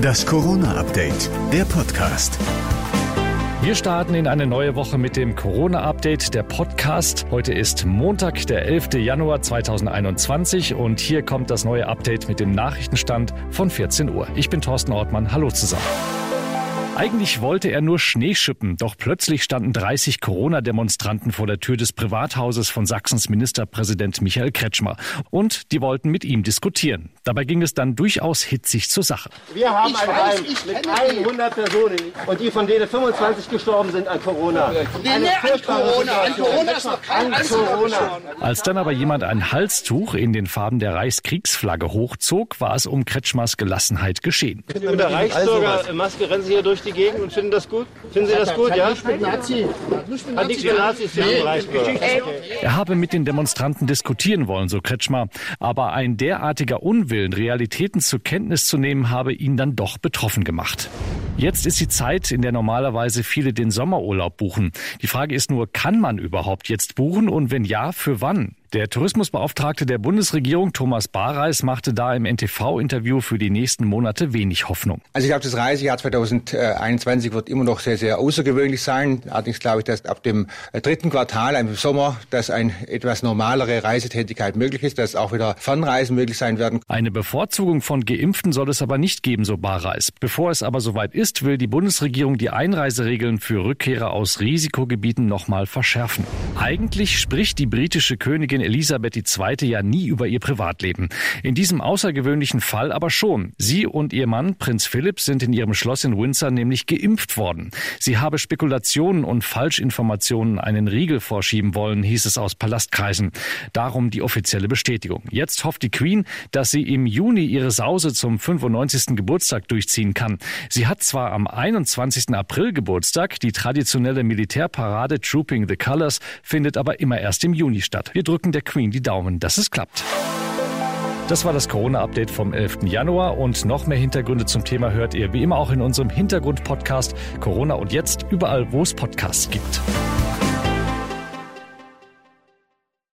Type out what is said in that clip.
Das Corona-Update, der Podcast. Wir starten in eine neue Woche mit dem Corona-Update, der Podcast. Heute ist Montag, der 11. Januar 2021 und hier kommt das neue Update mit dem Nachrichtenstand von 14 Uhr. Ich bin Thorsten Ortmann. Hallo zusammen. Eigentlich wollte er nur Schnee schippen, doch plötzlich standen 30 Corona-Demonstranten vor der Tür des Privathauses von Sachsens Ministerpräsident Michael Kretschmer. Und die wollten mit ihm diskutieren. Dabei ging es dann durchaus hitzig zur Sache. Wir haben ein Heim mit 100 Personen und die von denen 25 gestorben sind an Corona. Eine an Corona, an Corona ist noch kein an Corona. Als dann aber jemand ein Halstuch in den Farben der Reichskriegsflagge hochzog, war es um Kretschmers Gelassenheit geschehen. Mit der Reichsbürgermaske rennen Sie hier durch die Gegend und finden das gut? Finden Sie das gut, ja? Nazi. Hat nichts mit Nazis zu tun. Er habe mit den Demonstranten diskutieren wollen, so Kretschmer. Aber ein derartiger Unwillen, Realitäten zur Kenntnis zu nehmen, habe ihn dann doch betroffen gemacht. Jetzt ist die Zeit, in der normalerweise viele den Sommerurlaub buchen. Die Frage ist nur, kann man überhaupt jetzt buchen und wenn ja, für wann? Der Tourismusbeauftragte der Bundesregierung Thomas Barreis machte da im NTV-Interview für die nächsten Monate wenig Hoffnung. Also ich glaube, das Reisejahr 2021 wird immer noch sehr, sehr außergewöhnlich sein. Allerdings glaube ich, dass ab dem dritten Quartal, im Sommer, dass eine etwas normalere Reisetätigkeit möglich ist, dass auch wieder Fernreisen möglich sein werden. Eine Bevorzugung von Geimpften soll es aber nicht geben, so Barreis. Bevor es aber soweit ist, will die Bundesregierung die Einreiseregeln für Rückkehrer aus Risikogebieten nochmal verschärfen. Eigentlich spricht die britische Königin Elisabeth II. ja nie über ihr Privatleben. In diesem außergewöhnlichen Fall aber schon. Sie und ihr Mann, Prinz Philipp, sind in ihrem Schloss in Windsor nämlich geimpft worden. Sie habe Spekulationen und Falschinformationen einen Riegel vorschieben wollen, hieß es aus Palastkreisen. Darum die offizielle Bestätigung. Jetzt hofft die Queen, dass sie im Juni ihre Sause zum 95. Geburtstag durchziehen kann. Sie hat zwar am 21. April Geburtstag, die traditionelle Militärparade Trooping the Colors findet aber immer erst im Juni statt. Wir drücken der Queen die Daumen, dass es klappt. Das war das Corona-Update vom 11. Januar und noch mehr Hintergründe zum Thema hört ihr wie immer auch in unserem Hintergrund-Podcast Corona und jetzt überall, wo es Podcasts gibt.